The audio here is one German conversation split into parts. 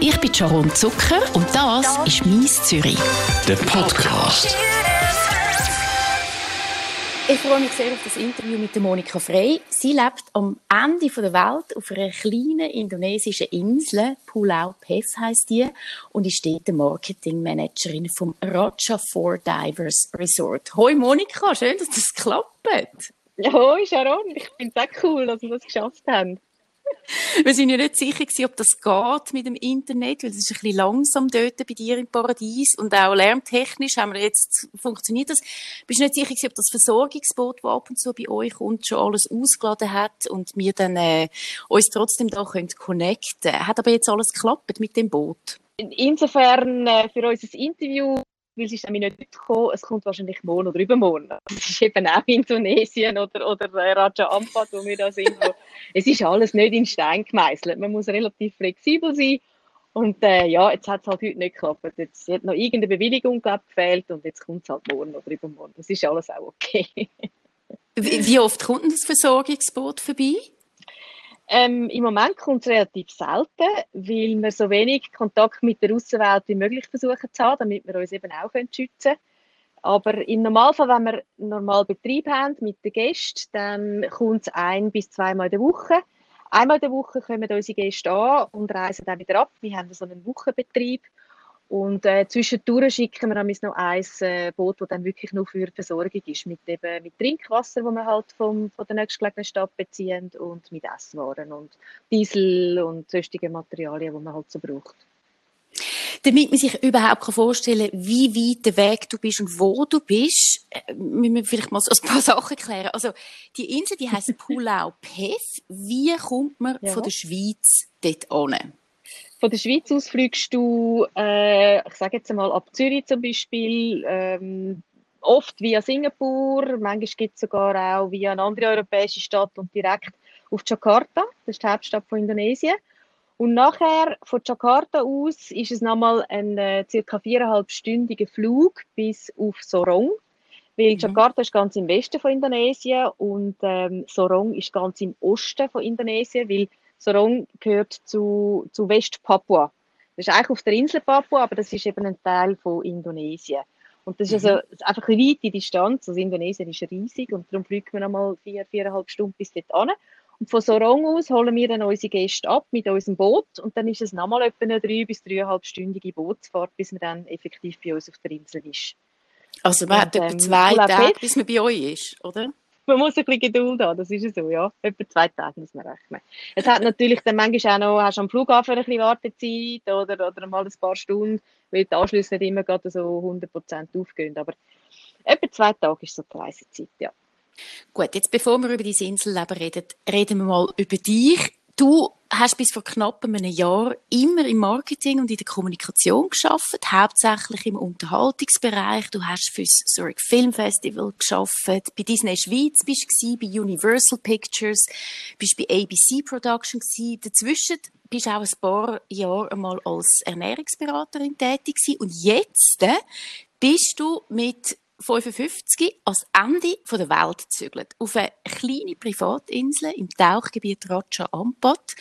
Ich bin Sharon Zucker und das ist «Mies Zürich». Der Podcast. Ich freue mich sehr auf das Interview mit Monika Frey. Sie lebt am Ende der Welt auf einer kleinen indonesischen Insel, Pulau Pes heißt die, und ist dort Marketingmanagerin vom Raja Four Divers Resort. Hoi Monika, schön, dass das klappt. Hoi Sharon, ich finde es auch cool, dass wir das geschafft haben. Wir sind ja nicht sicher gewesen, ob das geht mit dem Internet, weil es ist ein bisschen langsam dort bei dir im Paradies und auch lärmtechnisch haben wir jetzt, funktioniert das? Bist du nicht sicher gewesen, ob das Versorgungsboot, das ab und zu bei euch kommt, schon alles ausgeladen hat und wir dann äh, uns trotzdem da können connecten? Hat aber jetzt alles geklappt mit dem Boot? Insofern äh, für unser Interview weil es ist nämlich nicht gekommen, es kommt wahrscheinlich morgen oder übermorgen. Es ist eben auch Indonesien oder, oder Raja Ampat, wo wir da sind. Wo, es ist alles nicht in Stein gemeißelt. Man muss relativ flexibel sein. Und äh, ja, jetzt hat es halt heute nicht geklappt. Jetzt hat noch irgendeine Bewilligung glaub, gefehlt und jetzt kommt es halt morgen oder übermorgen. Das ist alles auch okay. wie, wie oft kommt das Versorgungsboot vorbei? Ähm, Im Moment kommt es relativ selten, weil wir so wenig Kontakt mit der Außenwelt wie möglich versuchen zu haben, damit wir uns eben auch schützen können. Aber im Normalfall, wenn wir normal Betrieb haben mit den Gästen, dann kommt es ein bis zweimal in der Woche. Einmal in der Woche kommen unsere Gäste an und reisen dann wieder ab. Wir haben so einen Wochenbetrieb und äh, zwischendurch schicken wir noch ein äh, Boot, das dann wirklich nur für die Versorgung ist, mit, eben, mit Trinkwasser, das wir halt vom, von der nächstgelegenen Stadt beziehen und mit Esswaren und Diesel und sonstigen Materialien, die man halt so braucht. Damit man sich überhaupt vorstellen kann, wie weit der Weg du bist und wo du bist, äh, müssen wir vielleicht mal so ein paar Sachen klären. Also, die Insel, die heisst Pulau Pef. Wie kommt man ja. von der Schweiz dort hin? Von der Schweiz aus fliegst du, äh, ich sage jetzt mal ab Zürich zum Beispiel, ähm, oft via Singapur, manchmal gibt es sogar auch via eine andere europäische Stadt und direkt auf Jakarta, das ist die Hauptstadt von Indonesien. Und nachher von Jakarta aus ist es nochmal ein äh, circa viereinhalbstündiger Flug bis auf Sorong. Weil mhm. Jakarta ist ganz im Westen von Indonesien und ähm, Sorong ist ganz im Osten von Indonesien, weil Sorong gehört zu, zu West-Papua. Das ist eigentlich auf der Insel Papua, aber das ist eben ein Teil von Indonesien. Und das ist also mhm. einfach eine weite Distanz. Also Indonesien ist riesig und darum fliegt man einmal vier, viereinhalb Stunden bis dort an. Und von Sorong aus holen wir dann unsere Gäste ab mit unserem Boot und dann ist es nochmal etwa eine drei- bis dreieinhalbstündige Bootsfahrt, bis man dann effektiv bei uns auf der Insel ist. Also man und, hat etwa ähm, zwei Tage, bis man bei euch ist, oder? Man muss ein bisschen Geduld haben, das ist so, ja. Etwa zwei Tage muss man rechnen. Es hat natürlich dann manchmal auch noch, hast am Flughafen ein bisschen Wartezeit oder, oder mal ein paar Stunden, weil die Anschlüsse nicht immer gerade so 100% aufgehen. Aber etwa zwei Tage ist so die Reisezeit, ja. Gut, jetzt bevor wir über dein Inselleben reden, reden wir mal über dich. Du hast bis vor knapp einem Jahr immer im Marketing und in der Kommunikation geschafft, hauptsächlich im Unterhaltungsbereich. Du hast für das Zurich Film Festival geschafft, bei Disney Schweiz bist du bei Universal Pictures, bist bei ABC Production gewesen. Dazwischen bist du auch ein paar Jahre einmal als Ernährungsberaterin tätig gewesen. und jetzt bist du mit 55 ans Ende der Welt gezügelt. Auf eine kleine Privatinsel im Tauchgebiet Raja Ampat.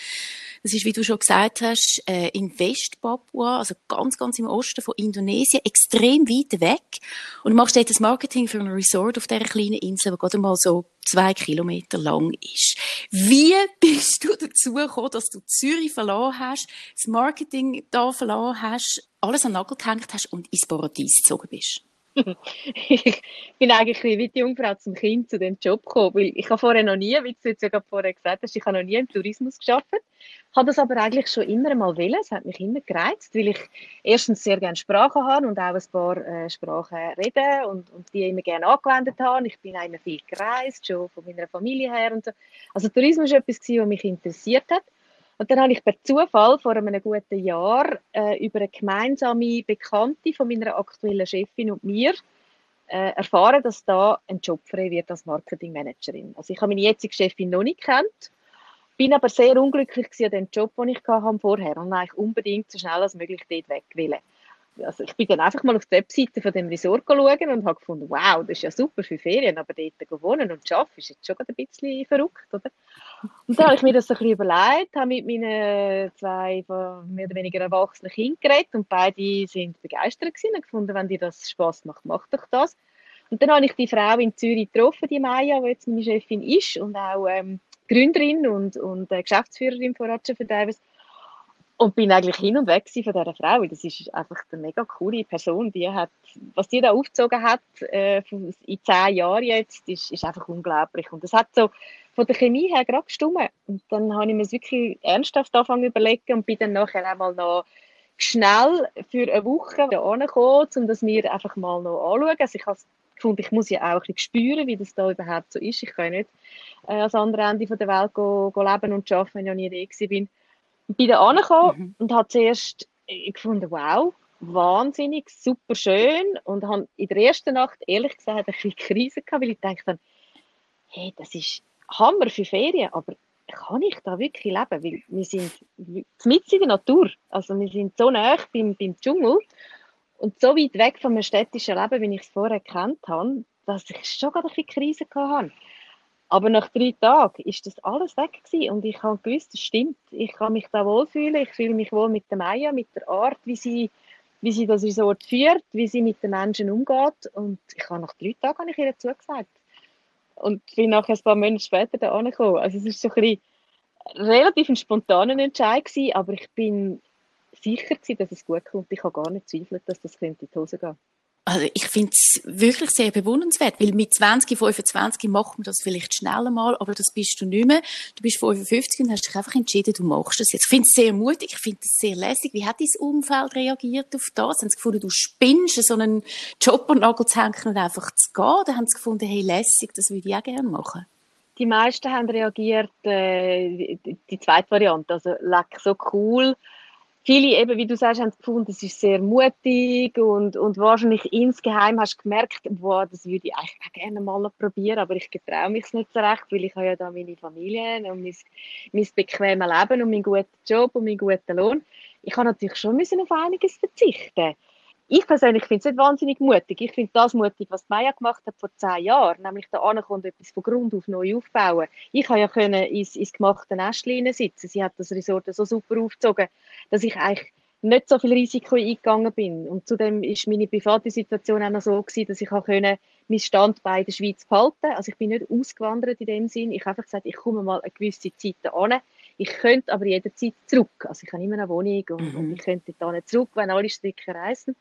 Das ist, wie du schon gesagt hast, äh, in West-Papua, also ganz, ganz im Osten von Indonesien, extrem weit weg. Und du machst dort das Marketing für ein Resort auf dieser kleinen Insel, die gerade mal so zwei Kilometer lang ist. Wie bist du dazu gekommen, dass du Zürich verloren hast, das Marketing da verloren hast, alles an den Nagel gehängt hast und ins Paradies gezogen bist? Ich bin eigentlich wie die Jungfrau zum Kind zu dem Job gekommen, weil ich habe vorher noch nie, wie du jetzt ja gerade vorher gesagt hast, ich habe noch nie im Tourismus gearbeitet, habe das aber eigentlich schon immer mal wollen, es hat mich immer gereizt, weil ich erstens sehr gerne Sprachen habe und auch ein paar äh, Sprachen rede und, und die immer gerne angewendet habe. Ich bin auch immer viel gereist, schon von meiner Familie her und so. Also Tourismus war etwas, was mich interessiert hat. Und dann habe ich per Zufall vor einem guten Jahr äh, über eine gemeinsame Bekannte von meiner aktuellen Chefin und mir äh, erfahren, dass da ein Job frei wird als Marketingmanagerin. Also ich habe meine jetzige Chefin noch nicht kennt, bin aber sehr unglücklich an dem Job, den ich hatte vorher und eigentlich unbedingt so schnell als möglich dort weg will. Also ich bin dann einfach mal auf die Webseite von dem Resort schauen und habe gefunden, wow, das ist ja super für Ferien, aber dort wohnen und arbeiten ist jetzt schon ein bisschen verrückt, oder? Und dann habe ich mir das ein bisschen überlegt, habe mit meinen zwei mehr oder weniger erwachsenen Kindern geredet und beide sind begeistert gewesen und gefunden, wenn dir das Spaß macht, mach doch das. Und dann habe ich die Frau in Zürich getroffen, die Maya, die jetzt meine Chefin ist und auch ähm, Gründerin und, und äh, Geschäftsführerin von Roger für Davis. Und bin eigentlich hin und weg von dieser Frau. Das ist einfach eine mega coole Person. Die hat, was die da aufgezogen hat, äh, in zehn Jahren jetzt, ist, ist einfach unglaublich. Und das hat so von der Chemie her gerade gestimmt. Und dann habe ich mir das wirklich ernsthaft angefangen zu überlegen und bin dann nachher einmal noch schnell für eine Woche da angekommen, um das mir einfach mal noch anschauen. Also ich habe gefunden, ich muss ja auch ein bisschen spüren, wie das da überhaupt so ist. Ich kann ja nicht äh, ans andere Ende der Welt go, go leben und arbeiten, wenn ich noch nie da bin. Bin da angekommen mhm. und habe zuerst äh, gefunden, wow, wahnsinnig, super schön und habe in der ersten Nacht ehrlich gesagt ein bisschen Krise gehabt, weil ich dachte hey, das ist Hammer für Ferien, aber kann ich da wirklich leben? Weil wir sind mitten in der Natur, also wir sind so nah beim, beim Dschungel und so weit weg vom städtischen Leben, wie ich es vorher kennt habe, dass ich schon gerade ein bisschen Krise hatte. Aber nach drei Tagen ist das alles weg gewesen und ich habe gewusst, das stimmt. Ich kann mich da wohlfühlen. Ich fühle mich wohl mit der Maya, mit der Art, wie sie, wie sie das Resort führt, wie sie mit den Menschen umgeht. Und ich habe nach drei Tagen habe ich ihr zugesagt. Und bin nachher ein paar Monate später da angekommen. Also es ist so ein relativ ein spontaner Entscheid gewesen, aber ich bin sicher gewesen, dass es gut kommt. Ich habe gar nicht zweifelt, dass das in die Hose gehen also ich finde es wirklich sehr bewundernswert, weil mit 20, 25 macht man das vielleicht schneller mal, aber das bist du nicht mehr. Du bist 55 und hast dich einfach entschieden, du machst das jetzt. Ich finde es sehr mutig, ich finde es sehr lässig. Wie hat dein Umfeld reagiert auf das? Haben sie gefunden, du spinnst, so einen Job und Nagel zu hängen und einfach zu gehen? Oder haben sie gefunden, hey, lässig, das würde ich auch gerne machen? Die meisten haben reagiert, äh, die, die zweite Variante, also leck, so cool viele, eben, wie du sagst, haben gefunden, es ist sehr mutig und, und wahrscheinlich insgeheim hast du gemerkt, boah, das würde ich eigentlich auch gerne mal probieren, aber ich getraue mich nicht so recht, weil ich habe ja da meine Familie und mein, mein bequemes Leben und meinen guten Job und meinen guten Lohn. Ich habe natürlich schon müssen auf einiges verzichten ich persönlich finde es nicht wahnsinnig mutig. Ich finde das mutig, was Maya gemacht hat vor zehn Jahren, nämlich da ankommt etwas von Grund auf neu aufbauen. Ich habe ja können ins, ins gemachte Nestchen sitzen. Sie hat das Resort so super aufgezogen, dass ich eigentlich nicht so viel Risiko eingegangen bin. Und zudem ist meine private Situation auch noch so gewesen, dass ich auch können mein Standbein in der Schweiz behalten. Also ich bin nicht ausgewandert in dem Sinn. Ich habe einfach gesagt, ich komme mal eine gewisse Zeit an. Ich könnte aber jederzeit zurück. Also ich habe immer eine Wohnung und, mhm. und ich könnte da nicht zurück, wenn alle Strecke reisen.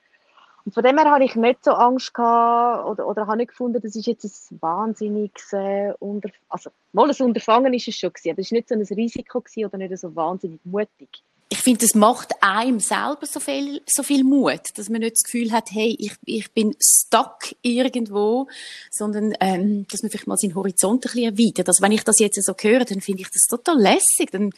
Und von dem her habe ich nicht so Angst gehabt oder, oder habe nicht gefunden, das ist jetzt ein wahnsinniges äh, Unter also mal ein Unterfangen ist es schon gewesen, aber es war nicht so ein Risiko oder nicht so wahnsinnig mutig. Ich finde, es macht einem selber so viel, so viel Mut, dass man nicht das Gefühl hat, hey, ich, ich bin stuck irgendwo, sondern ähm, dass man vielleicht mal seinen Horizont ein bisschen erweitert. Also wenn ich das jetzt so höre, dann finde ich das total lässig. Dann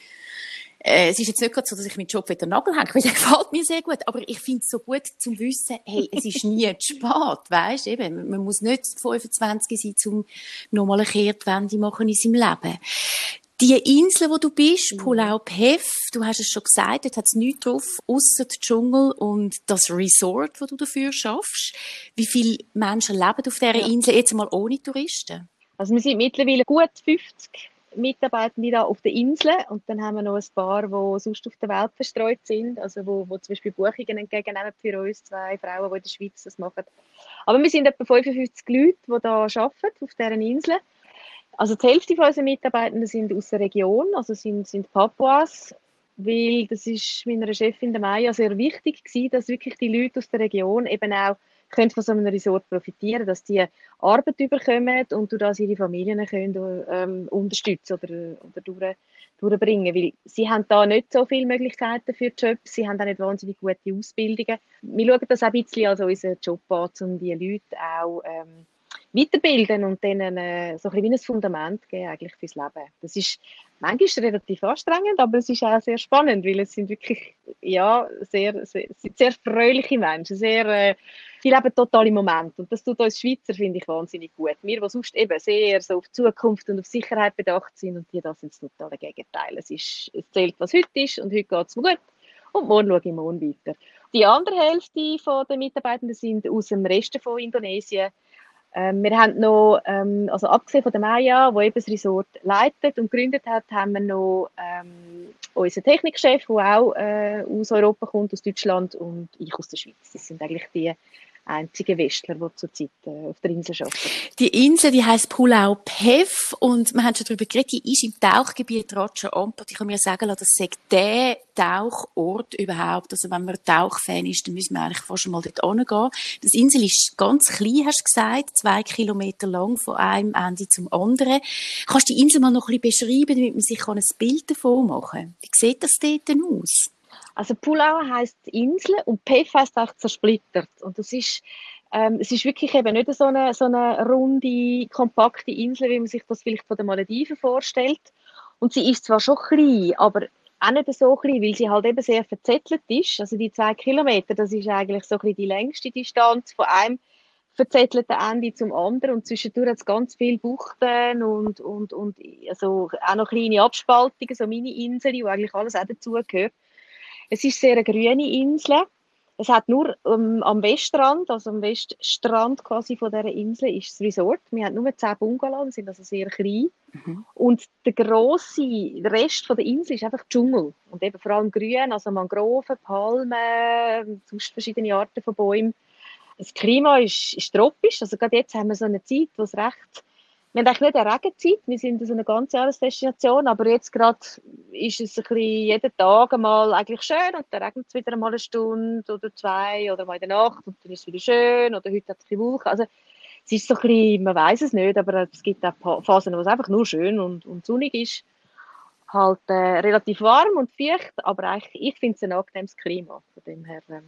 äh, es ist jetzt nicht gerade so, dass ich meinen Job wieder Nagel hänge, weil der gefällt mir sehr gut. Aber ich finde es so gut zum Wissen, hey, es ist nie zu spät, weißt eben. Man muss nicht 25 sein, um nochmal eine Kehrtwende machen in seinem Leben. Die Insel, wo du bist, mhm. Pulau Pef, du hast es schon gesagt, dort hat es nichts drauf, außer der Dschungel und das Resort, wo du dafür schaffst. Wie viele Menschen leben auf dieser. Insel, jetzt mal ohne Touristen? Also wir sind mittlerweile gut 50 Mitarbeitende da auf der Insel und dann haben wir noch ein paar, die sonst auf der Welt verstreut sind, also wo, wo zum Beispiel Buchungen entgegennehmen für uns, zwei Frauen, die in der Schweiz das machen. Aber wir sind etwa 55 Leute, die da arbeiten auf dieser Insel. Also die Hälfte von unseren Mitarbeitenden sind aus der Region, also sind, sind Papuas, weil das ist meiner Chefin der Maya sehr wichtig gewesen, dass wirklich die Leute aus der Region eben auch können von so einem Resort profitieren, dass die Arbeit überkommen und durch das ihre Familien können ähm, unterstützen oder, oder durch, durchbringen. Weil sie haben da nicht so viele Möglichkeiten für Jobs, sie haben auch nicht wahnsinnig gute Ausbildungen. Wir schauen das auch ein bisschen als unseren Job an, um die Leute auch ähm, weiterbilden und denen äh, so ein bisschen wie ein Fundament geben eigentlich fürs Leben. Das ist manchmal relativ anstrengend, aber es ist auch sehr spannend, weil es sind wirklich ja, sehr, sehr, sehr fröhliche Menschen, sehr, äh, die leben total im Moment und das tut uns Schweizer, finde ich, wahnsinnig gut. Wir, die sonst eben sehr so auf Zukunft und auf Sicherheit bedacht sind und die, das sind das totale Gegenteil. Es, ist, es zählt, was heute ist und heute geht es mir gut und morgen schaue ich morgen weiter. Die andere Hälfte der Mitarbeitenden sind aus dem Rest von Indonesien. Ähm, wir haben noch, ähm, also abgesehen von der Maya, die eben das Resort leitet und gegründet hat, haben wir noch ähm, unseren Technikchef, der auch äh, aus Europa kommt, aus Deutschland und ich aus der Schweiz. Das sind eigentlich die einzige Westler, die zurzeit äh, auf der Insel arbeiten. Die Insel, die heisst Pulau Pef und wir haben schon darüber geredet, die ist im Tauchgebiet Raja Ampat. Ich kann mir sagen lassen, das sei der Tauchort überhaupt. Also wenn man Tauchfan ist, dann müssen wir eigentlich fast schon mal dort hingehen. Das Insel ist ganz klein, hast du gesagt, zwei Kilometer lang, von einem Ende zum anderen. Kannst du die Insel mal noch ein bisschen beschreiben, damit man sich ein Bild davon machen kann? Wie sieht das dort denn aus? Also Pulau heißt Insel und Pef heißt auch zersplittert. Und das ist, ähm, es ist wirklich eben nicht so eine, so eine runde, kompakte Insel, wie man sich das vielleicht von den Malediven vorstellt. Und sie ist zwar schon klein, aber auch nicht so klein, weil sie halt eben sehr verzettelt ist. Also die zwei Kilometer, das ist eigentlich so ein bisschen die längste Distanz von einem verzettelten Ende zum anderen und zwischendurch hat es ganz viele Buchten und, und, und also auch noch kleine Abspaltungen, so Mini-Inseln, wo eigentlich alles auch dazugehört. Es ist sehr eine grüne Insel. Es hat nur um, am Westrand, also am Weststrand quasi von dieser Insel, ist das Resort. Wir haben nur zehn Bungalows, sind also sehr klein. Mhm. Und der grosse Rest von der Insel ist einfach Dschungel. Und eben vor allem grün, also Mangroven, Palmen, sonst verschiedene Arten von Bäumen. Das Klima ist, ist tropisch. Also gerade jetzt haben wir so eine Zeit, wo es recht wir haben eigentlich nicht eine Regenzeit, wir sind so eine ganz Jahresdestination, aber jetzt gerade ist es ein jeden Tag einmal eigentlich schön und dann regnet es wieder einmal eine Stunde oder zwei oder mal in der Nacht und dann ist es wieder schön oder heute hat es ein Wolken. Also es ist so ein bisschen, man weiß es nicht, aber es gibt auch Phasen, wo es einfach nur schön und, und sonnig ist. Halt äh, relativ warm und feucht, aber eigentlich, ich finde es ein angenehmes Klima. Von dem her, ähm,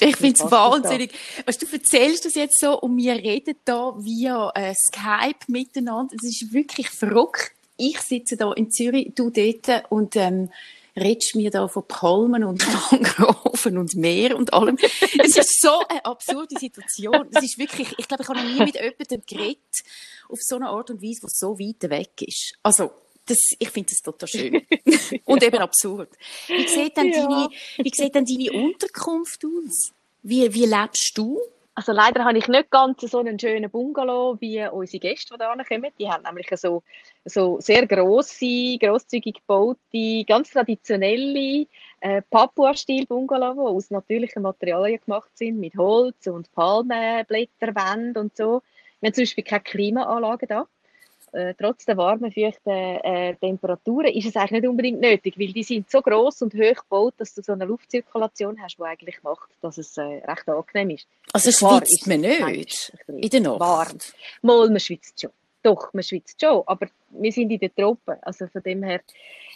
ich finde es wahnsinnig. Weißt, du erzählst das jetzt so und wir reden da via äh, Skype miteinander. Es ist wirklich verrückt. Ich sitze da in Zürich, du dort und ähm, redest mir da von Palmen und Mangroven und Meer und allem. es ist so eine absurde Situation. Es ist wirklich, ich glaube, ich habe noch nie mit jemandem geredet auf so eine Art und Weise, was so weit weg ist. Also, das, ich finde das total schön. und eben absurd. Wie sieht denn, ja. deine, wie sieht denn deine Unterkunft aus? Wie, wie lebst du? Also leider habe ich nicht ganz so einen schönen Bungalow wie unsere Gäste, die hier kommen. Die haben nämlich so, so sehr grosse, grosszügig gebaute, ganz traditionelle äh, Papua-Stil-Bungalow, die aus natürlichen Materialien gemacht sind, mit Holz und Palmenblätterwänden und so. Wir haben zum Beispiel keine Klimaanlage da äh, trotz der warmen, feuchten äh, Temperaturen ist es eigentlich nicht unbedingt nötig, weil die sind so groß und hoch gebaut, dass du so eine Luftzirkulation hast, die eigentlich macht, dass es äh, recht angenehm ist. Also schwitzt man nicht in der Nacht? Warm. Mal, man schwitzt schon. Doch, man schwitzt schon, aber wir sind in den Tropen, also von dem her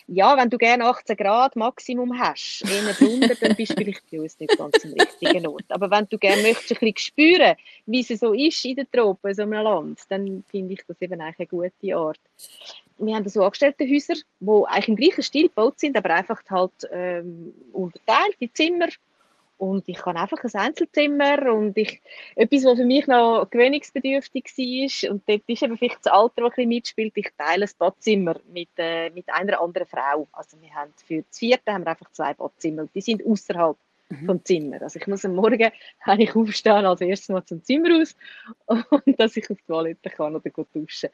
ja, wenn du gerne 18 Grad Maximum hast, eher drunter, dann bist du vielleicht bei uns nicht ganz am richtigen Ort. Aber wenn du gerne möchtest, ein bisschen spüren, wie es so ist in den Tropen, in so einem Land, dann finde ich das eben eigentlich eine gute Art. Wir haben so Angestelltenhäuser, die eigentlich im gleichen Stil gebaut sind, aber einfach halt ähm, unterteilt in Zimmer und ich habe einfach ein Einzelzimmer und ich, etwas, was für mich noch gewöhnungsbedürftig war, und dort ist eben vielleicht das Alter, das ein bisschen mitspielt, ich teile ein Badzimmer mit, äh, mit einer anderen Frau. Also wir haben für das vierte haben wir einfach zwei Badzimmer die sind außerhalb mhm. vom Zimmer. Also ich muss am Morgen ich aufstehen, als erstes mal zum Zimmer raus und dass ich auf die Toilette kann oder duschen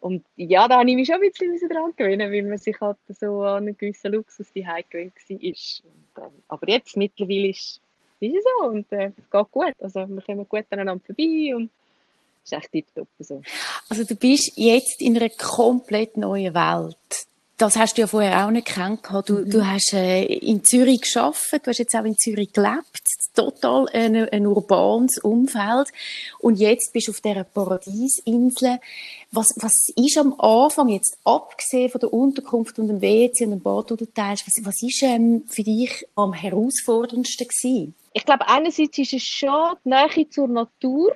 und ja, da habe ich mich schon ein bisschen daran gewöhnen, weil man sich halt so an einen gewissen Luxus die gewöhnt war. Und, ähm, aber jetzt mittlerweile ist, ist es so und äh, es geht gut. Also wir kommen gut aneinander vorbei und es ist echt tiptop. So. Also du bist jetzt in einer komplett neuen Welt das hast du ja vorher auch nicht kennengelernt. Du, mhm. du hast äh, in Zürich geschafft, du hast jetzt auch in Zürich gelebt, total ein, ein urbanes Umfeld. Und jetzt bist du auf dieser Paradiesinsel. Was, was ist am Anfang jetzt, abgesehen von der Unterkunft und dem WC und dem Bad, das du teilst, was, was ist ähm, für dich am herausforderndsten gewesen? Ich glaube, einerseits ist es schon die Nähe zur Natur.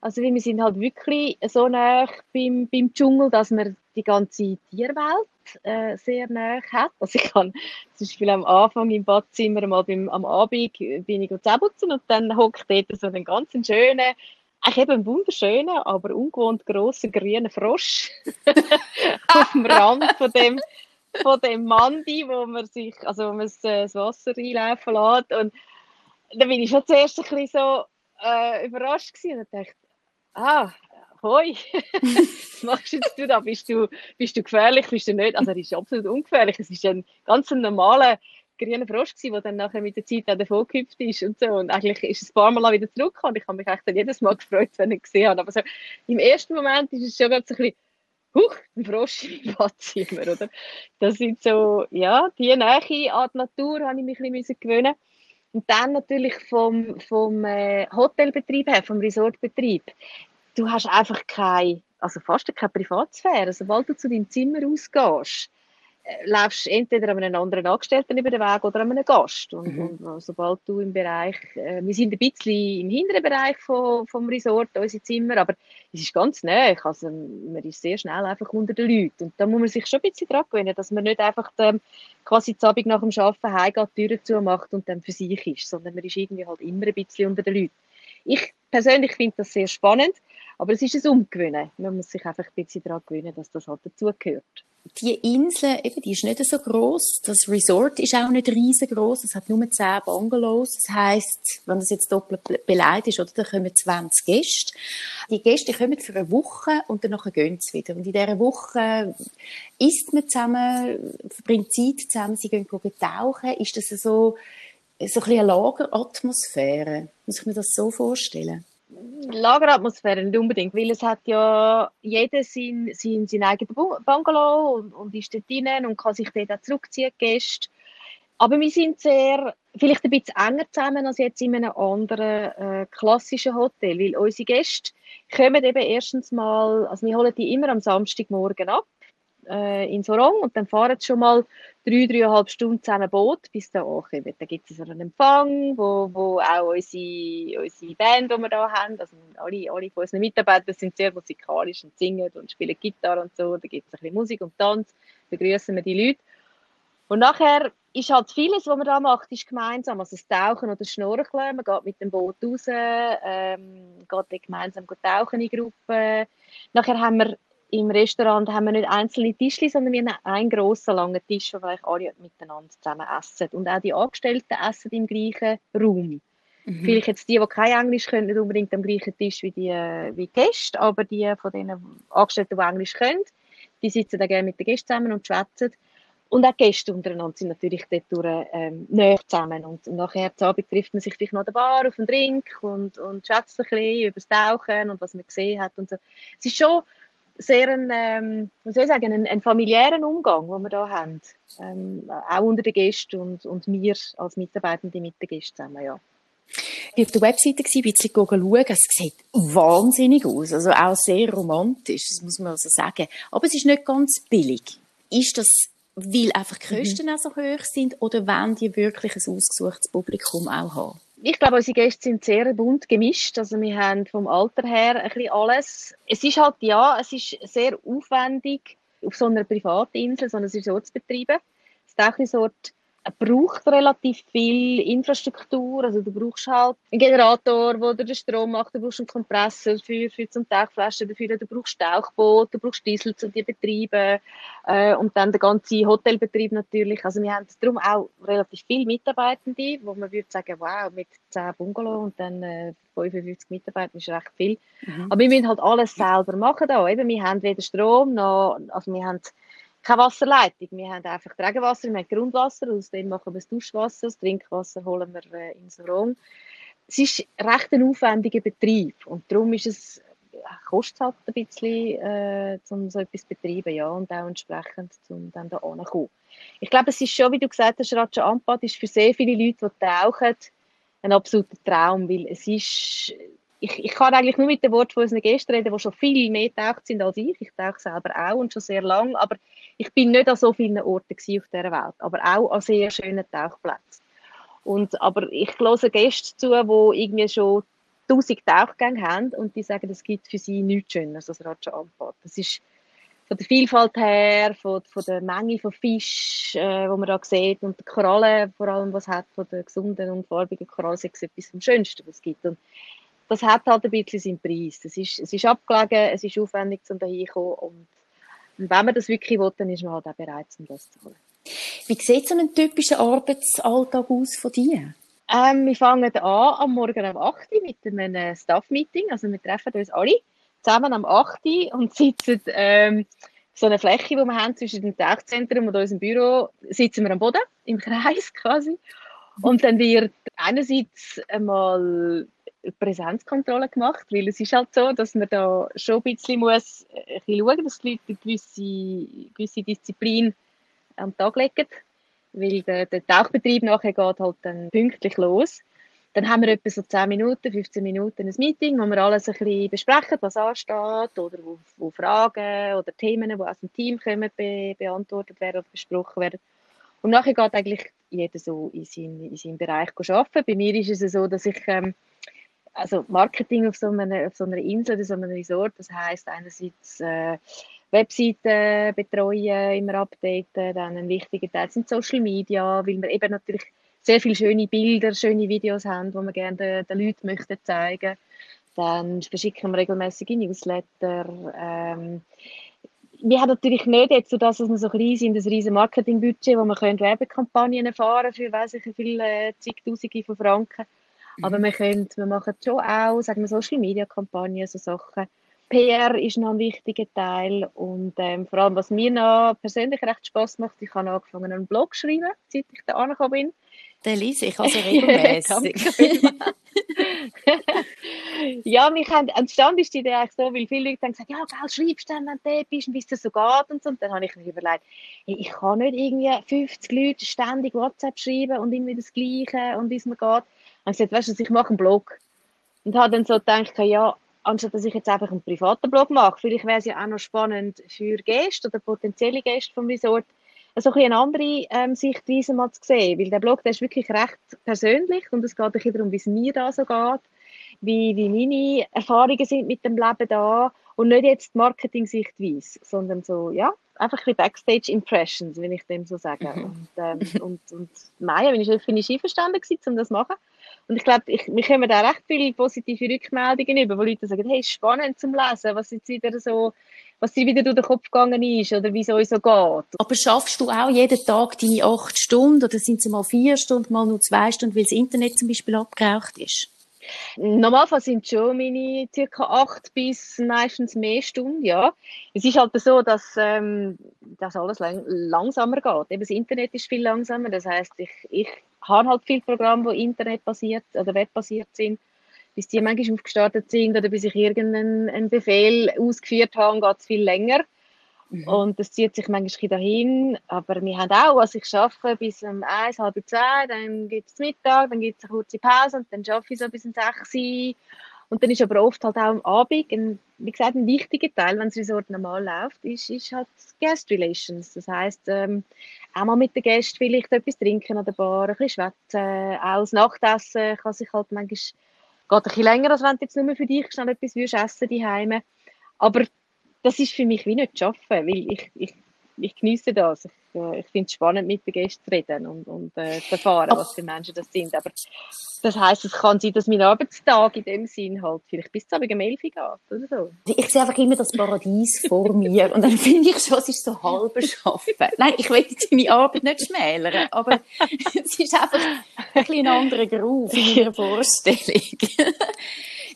Also wir sind halt wirklich so nah beim, beim Dschungel, dass man die ganze Tierwelt äh, sehr nah hat. Also ich kann zum Beispiel am Anfang im Badzimmer mal beim, am Abend bin ich putzen und dann hockt dort so einen ganz schönen, eigentlich eben einen wunderschönen, aber ungewohnt grossen grünen Frosch auf dem Rand von dem von dem Mandi, wo man sich, also wo man das, äh, das Wasser reinlaufen lässt. Und da bin ich schon zuerst ein bisschen so äh, überrascht gewesen und dachte, ah, hoi, was machst jetzt du da? Bist du, bist du gefährlich, bist du nicht? Also er ist absolut ungefährlich. Es ist ein ganz normaler grüner Frosch gewesen, der dann nachher mit der Zeit davon gehüpft ist und so. Und eigentlich ist es ein paar Mal wieder zurückgekommen. Ich habe mich dann jedes Mal gefreut, wenn ich ihn gesehen habe. Aber so, im ersten Moment ist es schon ganz ein bisschen, huch, ein Frosch im Badzimmer, oder? Das sind so, ja, die Nähe an die Natur habe ich mich ein bisschen gewöhnen und dann natürlich vom, vom äh, Hotelbetrieb her, vom Resortbetrieb. Du hast einfach keine, also fast keine Privatsphäre. Sobald du zu deinem Zimmer ausgehst, äh, läufst entweder an einem anderen Angestellten über den Weg oder an einem Gast. Und, mhm. und sobald du im Bereich, äh, wir sind ein bisschen im hinteren Bereich vom, vom Resort, unsere Zimmer, aber es ist ganz nah. Also man ist sehr schnell einfach unter den Leuten. Und da muss man sich schon ein bisschen dran gewöhnen, dass man nicht einfach ähm, quasi die Abend nach dem Arbeiten heimgeht, die Türen zumacht und dann für sich ist, sondern man ist irgendwie halt immer ein bisschen unter den Leuten. Ich persönlich finde das sehr spannend, aber es ist ein Umgewöhnen. Man muss sich einfach ein bisschen daran gewöhnen, dass das halt dazugehört die Insel, eben, die ist nicht so groß. Das Resort ist auch nicht riesengroß. Es hat nur zehn Bungalows. Das heißt, wenn das jetzt doppelt beleidigt ist, oder, dann kommen 20 Gäste. Die Gäste kommen für eine Woche und dann gehen sie wieder. Und in dieser Woche isst man zusammen, verbringt Zeit zusammen, sie gehen tauchen. Ist das so, so ein bisschen eine Lageratmosphäre? Muss ich mir das so vorstellen? Lageratmosphäre nicht unbedingt, weil es hat ja jeder sein, sein, sein eigenes Bungalow und, und ist dort drin und kann sich dort auch zurückziehen, Gäste. Aber wir sind sehr, vielleicht ein bisschen enger zusammen als jetzt in einem anderen äh, klassischen Hotel, weil unsere Gäste kommen eben erstens mal, also wir holen die immer am Samstagmorgen ab äh, in Sorong und dann fahren sie schon mal drei, dreieinhalb Stunden zusammen Boot bis da ankommen. Dann gibt es einen Empfang, wo, wo auch unsere, unsere Band, die wir da haben, also alle, alle von unseren Mitarbeitern sind sehr musikalisch und singen und spielen Gitarre und so. Da gibt es ein bisschen Musik und Tanz, begrüßen wir die Leute. Und nachher ist halt vieles, was man da macht, ist gemeinsam. Also das Tauchen oder das Schnorcheln. Man geht mit dem Boot raus, ähm, geht gemeinsam tauchen in Gruppen. Nachher haben wir im Restaurant haben wir nicht einzelne Tischli, sondern wir haben einen grossen, langen Tisch, wo wir alle miteinander zusammen essen. Und auch die Angestellten essen im gleichen Raum. Mhm. Vielleicht jetzt die, die kein Englisch können, nicht unbedingt am gleichen Tisch wie die, wie die Gäste, aber die von den Angestellten, die Englisch können, die sitzen dann gerne mit den Gästen zusammen und schwätzen. Und auch die Gäste untereinander sind natürlich dort ähm, näher zusammen. Und, nachher am Abend trifft man sich vielleicht noch an der Bar auf einen Drink und, und schwätzt ein bisschen über das Tauchen und was man gesehen hat. Und so. Es ist schon sehr ein, ähm, was soll ich sagen, einen, einen familiären Umgang, den wir da haben. Ähm, auch unter den Gästen und, und wir als Mitarbeitende mit den Gästen zusammen, ja. Ich war auf der Webseite ein bisschen schauen. Es sieht wahnsinnig aus. Also auch sehr romantisch, das muss man also sagen. Aber es ist nicht ganz billig. Ist das, weil einfach die Kosten mhm. auch so hoch sind oder wollen die wirklich ein ausgesuchtes Publikum auch haben? Ich glaube, unsere Gäste sind sehr bunt gemischt. Also wir haben vom Alter her ein bisschen alles. Es ist halt, ja, es ist sehr aufwendig, auf so einer Privatinsel so ein Resort zu betreiben. Das Tauchresort braucht relativ viel Infrastruktur. Also du brauchst halt einen Generator, der den Strom macht, du brauchst einen Kompressor für, für zum Tauchflaschen dafür, du brauchst Tauchboot, du brauchst Diesel zu die betreiben äh, und dann der ganze Hotelbetrieb natürlich. Also wir haben darum auch relativ viele Mitarbeitende, wo man würde sagen, wow, mit 10 Bungalow und dann äh, 55 Mitarbeitern ist recht viel. Mhm. Aber wir müssen halt alles selber machen da. Eben, wir haben weder Strom noch, also wir haben keine Wasserleitung. Wir haben einfach Regenwasser, wir haben Grundwasser, aus dem machen wir das Duschwasser, das Trinkwasser holen wir äh, ins Raum. Es ist recht ein aufwendiger Betrieb und darum ist es, kostet es halt ein bisschen, äh, um so etwas zu betreiben, ja, und auch entsprechend, um dann da anzukommen. Ich glaube, es ist schon, wie du gesagt hast, Raja Ampat ist für sehr viele Leute, die tauchen, ein absoluter Traum, weil es ist ich, ich kann eigentlich nur mit den Worten von unseren Gästen reden, die schon viel mehr getaucht sind als ich. Ich tauche selber auch und schon sehr lange, aber ich bin nicht an so vielen Orten auf dieser Welt, aber auch an sehr schönen Tauchplätzen. Und, aber ich höre Gäste zu, die irgendwie schon tausend Tauchgänge haben und die sagen, es gibt für sie nichts Schöneres als Raja Ampat. Das ist von der Vielfalt her, von, von der Menge von Fisch, äh, man da sieht und die Korallen, vor allem was hat, von der gesunden und farbigen Korallen, ist etwas vom Schönsten, was es gibt. Und das hat halt ein bisschen seinen Preis. Es ist, es ist abgelegen, es ist aufwendig, um da hinzukommen und Und wenn man das wirklich will, dann ist man halt auch bereit, um das zu holen. Wie sieht so ein typischer Arbeitsalltag aus von dir? Ähm, wir fangen an am Morgen um 8 Uhr mit einem Staff-Meeting. Also wir treffen uns alle zusammen am 8 Uhr und sitzen ähm, so eine Fläche, die wir haben zwischen dem Tauchzentrum und unserem Büro, sitzen wir am Boden, im Kreis quasi. Und dann wird einerseits einmal Präsenzkontrolle gemacht, weil es ist halt so, dass man da schon ein bisschen muss äh, ein bisschen schauen, dass die Leute eine gewisse, gewisse Disziplin am Tag legen, weil der, der Tauchbetrieb nachher geht halt dann pünktlich los. Dann haben wir etwa so 10 Minuten, 15 Minuten ein Meeting, wo wir alles ein bisschen besprechen, was ansteht oder wo, wo Fragen oder Themen, die aus dem Team kommen, be, beantwortet werden oder besprochen werden. Und nachher geht eigentlich jeder so in seinen Bereich arbeiten. Bei mir ist es so, dass ich ähm, also Marketing auf so, einer, auf so einer Insel, auf so einem Resort, das heißt einerseits äh, Webseiten betreuen, immer updaten, dann ein wichtiger Teil sind Social Media, weil wir eben natürlich sehr viele schöne Bilder, schöne Videos haben, die wir gerne den, den Leuten möchten zeigen Dann verschicken wir regelmäßige Newsletter. Ähm, wir haben natürlich nicht jetzt, so dass wir so klein sind, ein riesen Marketingbudget, wo wir können Werbekampagnen fahren für weiß ich wie viele äh, zigtausende von Franken. Aber mhm. wir, können, wir machen schon auch, sagen wir, Social Media Kampagnen, so Sachen. PR ist noch ein wichtiger Teil und ähm, vor allem, was mir noch persönlich recht Spaß macht, ich habe angefangen einen Blog zu schreiben, seit ich da angekommen bin. Den lese ich also regelmäßig. ja, mich haben, entstanden ist die Idee eigentlich so, weil viele Leute haben gesagt, ja, gell, schreibst du dann, wenn du bist und wie es so geht und so. Und dann habe ich mir überlegt, hey, ich kann nicht irgendwie 50 Leute ständig WhatsApp schreiben und irgendwie das Gleiche und wie es mir geht. Und ich gesagt, weißt du, ich mache einen Blog. Und habe dann so gedacht, ja, anstatt dass ich jetzt einfach einen privaten Blog mache, vielleicht wäre es ja auch noch spannend für Gäste oder potenzielle Gäste vom Resort, so ein eine andere ähm, Sichtweise mal zu sehen, weil der Blog, der ist wirklich recht persönlich und es geht ein darum, wie es mir da so geht, wie, wie meine Erfahrungen sind mit dem Leben da und nicht jetzt Marketing-Sichtweise, sondern so, ja, einfach ein bisschen Backstage-Impressions, wenn ich dem so sage. Mhm. Und, ähm, und, und Maya, bin ich, bin ich einverstanden gewesen, um das zu machen. Und ich glaube, ich, wir kommen da recht viele positive Rückmeldungen über, wo Leute sagen, hey, spannend zum Lesen, was jetzt wieder so, was dir wieder durch den Kopf gegangen ist oder wie es euch so geht. Aber schaffst du auch jeden Tag deine acht Stunden oder sind es mal vier Stunden, mal nur zwei Stunden, weil das Internet zum Beispiel abgeraucht ist? Normalerweise sind schon meine ca. acht bis meistens mehr Stunden, ja. Es ist halt so, dass, ähm, dass alles lang langsamer geht. Eben das Internet ist viel langsamer, das heißt, ich, ich habe halt viele Programme, die internetbasiert oder webbasiert sind. Bis die manchmal aufgestartet sind oder bis ich irgendeinen Befehl ausgeführt habe, geht es viel länger. Mhm. Und das zieht sich manchmal dahin. Aber wir haben auch, was ich arbeite, bis um eins, halb zwei, dann gibt es Mittag, dann gibt es eine kurze Pause und dann arbeite ich so bis um sechs. Und dann ist aber oft halt auch am Abend, ein, wie gesagt, ein wichtiger Teil, wenn das Resort normal läuft, ist, ist halt Guest Relations. Das heisst, ähm, auch mal mit den Gästen vielleicht etwas trinken an der Bar, ein bisschen schwätzen, auch das Nachtessen kann sich halt manchmal, geht ein bisschen länger, als wenn du jetzt nur für dich schnell etwas würdest essen daheim. Aber das ist für mich wie nicht zu arbeiten, weil ich, ich, ich genieße das. Ich, äh, ich finde es spannend, mit den Gästen zu reden und, und äh, zu erfahren, was für Menschen das sind. Aber das heisst, es kann sein, dass mein Arbeitstag in dem Sinn halt vielleicht bis zu um 11 geht oder so. Ich sehe einfach immer das Paradies vor mir und dann finde ich schon, es ist so halb Arbeiten. Nein, ich will jetzt meine Arbeit nicht schmälern, aber es ist einfach ein bisschen ein anderer Groove in meiner Vorstellung.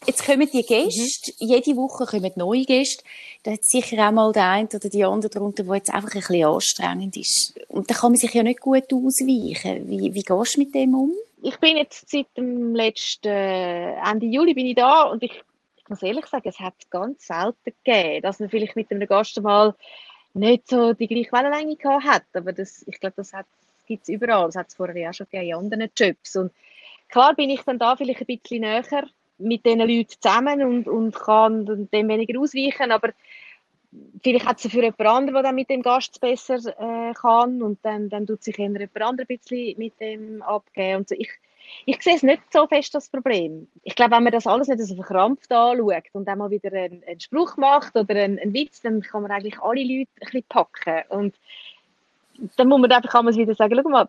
Jetzt kommen die Gäste, mhm. jede Woche kommen neue Gäste. Da hat sicher auch mal der eine oder die andere darunter, der jetzt einfach ein bisschen anstrengend ist. Und da kann man sich ja nicht gut ausweichen. Wie, wie gehst du mit dem um? Ich bin jetzt seit dem letzten äh, Ende Juli bin ich da und ich, ich muss ehrlich sagen, es hat ganz selten gegeben, dass man vielleicht mit einem Gast mal nicht so die gleiche Wellenlänge gehabt hat. Aber das, ich glaube, das gibt es überall. Das hat es vorher ja auch schon gegeben in anderen Jobs. Und klar bin ich dann da vielleicht ein bisschen näher mit diesen Leuten zusammen und, und kann dem weniger ausweichen, aber vielleicht hat es für jemand anderen, der dann mit dem Gast besser äh, kann und dann, dann tut sich jemand anderes ein bisschen mit dem abgeben und so. Ich, ich sehe es nicht so fest das Problem. Ich glaube, wenn man das alles nicht so verkrampft anschaut und dann mal wieder einen, einen Spruch macht oder einen, einen, Witz, dann kann man eigentlich alle Leute ein bisschen packen und dann muss man einfach einmal wieder sagen, schau mal,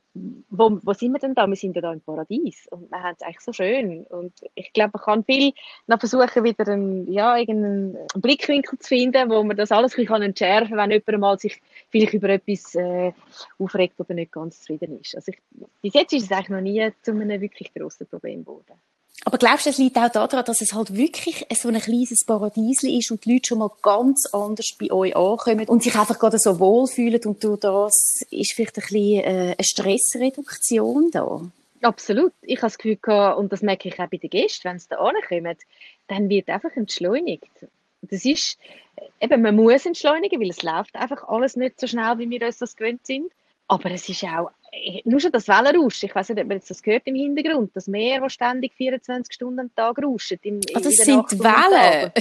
wo, wo sind wir denn da? Wir sind ja da im Paradies und wir haben es eigentlich so schön. Und ich glaube, man kann viel noch versuchen, wieder einen, ja, irgendeinen Blickwinkel zu finden, wo man das alles ein bisschen entschärfen kann, wenn jemand mal sich vielleicht über etwas äh, aufregt oder nicht ganz zufrieden ist. Also ich, bis jetzt ist es eigentlich noch nie zu einem wirklich grossen Problem geworden. Aber glaubst du, es liegt auch daran, dass es halt wirklich so ein kleines Paradiesli ist und die Leute schon mal ganz anders bei euch ankommen und sich einfach gerade so wohlfühlen und durch das ist vielleicht ein bisschen äh, eine Stressreduktion da? Absolut. Ich habe das Gefühl gehabt, und das merke ich auch bei den Gästen, wenn sie da ankommen, dann wird einfach entschleunigt. Das ist, eben, man muss entschleunigen, weil es läuft einfach alles nicht so schnell, wie wir uns das gewöhnt sind. Aber es ist auch, nur schon das Wellenrauschen, ich weiß nicht, ob man jetzt das gehört im Hintergrund, das Meer, das ständig 24 Stunden am Tag rauscht. Im, oh, das sind die Wellen?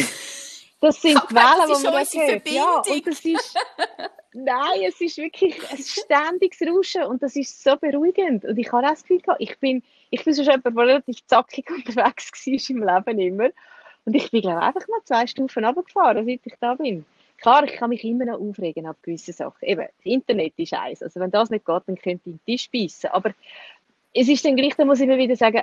Das sind die Wellen, die man das hört. Ja, und das ist, nein, es ist wirklich ein ständiges Rauschen und das ist so beruhigend. Und ich habe auch das Gefühl gehabt, ich bin, ich bin schon jemand, der relativ zackig unterwegs war im Leben immer. Und ich bin, glaube ich, einfach mal zwei Stufen runtergefahren, seit ich da bin. Klar, ich kann mich immer noch aufregen ab gewissen Sachen. Eben, das Internet ist eins. Also wenn das nicht geht, dann könnte ich den Tisch beißen. Aber es ist dann gleich, da muss ich immer wieder sagen,